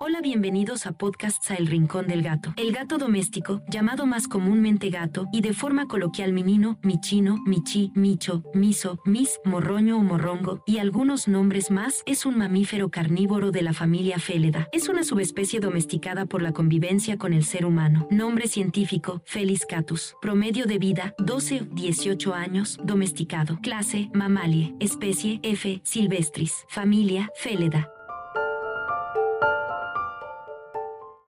Hola, bienvenidos a Podcasts a El Rincón del Gato. El gato doméstico, llamado más comúnmente gato y de forma coloquial minino, michino, michi, micho, miso, mis, morroño o morrongo y algunos nombres más, es un mamífero carnívoro de la familia Félida. Es una subespecie domesticada por la convivencia con el ser humano. Nombre científico, Felis catus. Promedio de vida, 12-18 años, domesticado. Clase, mamalie. Especie, F. silvestris. Familia, Félida.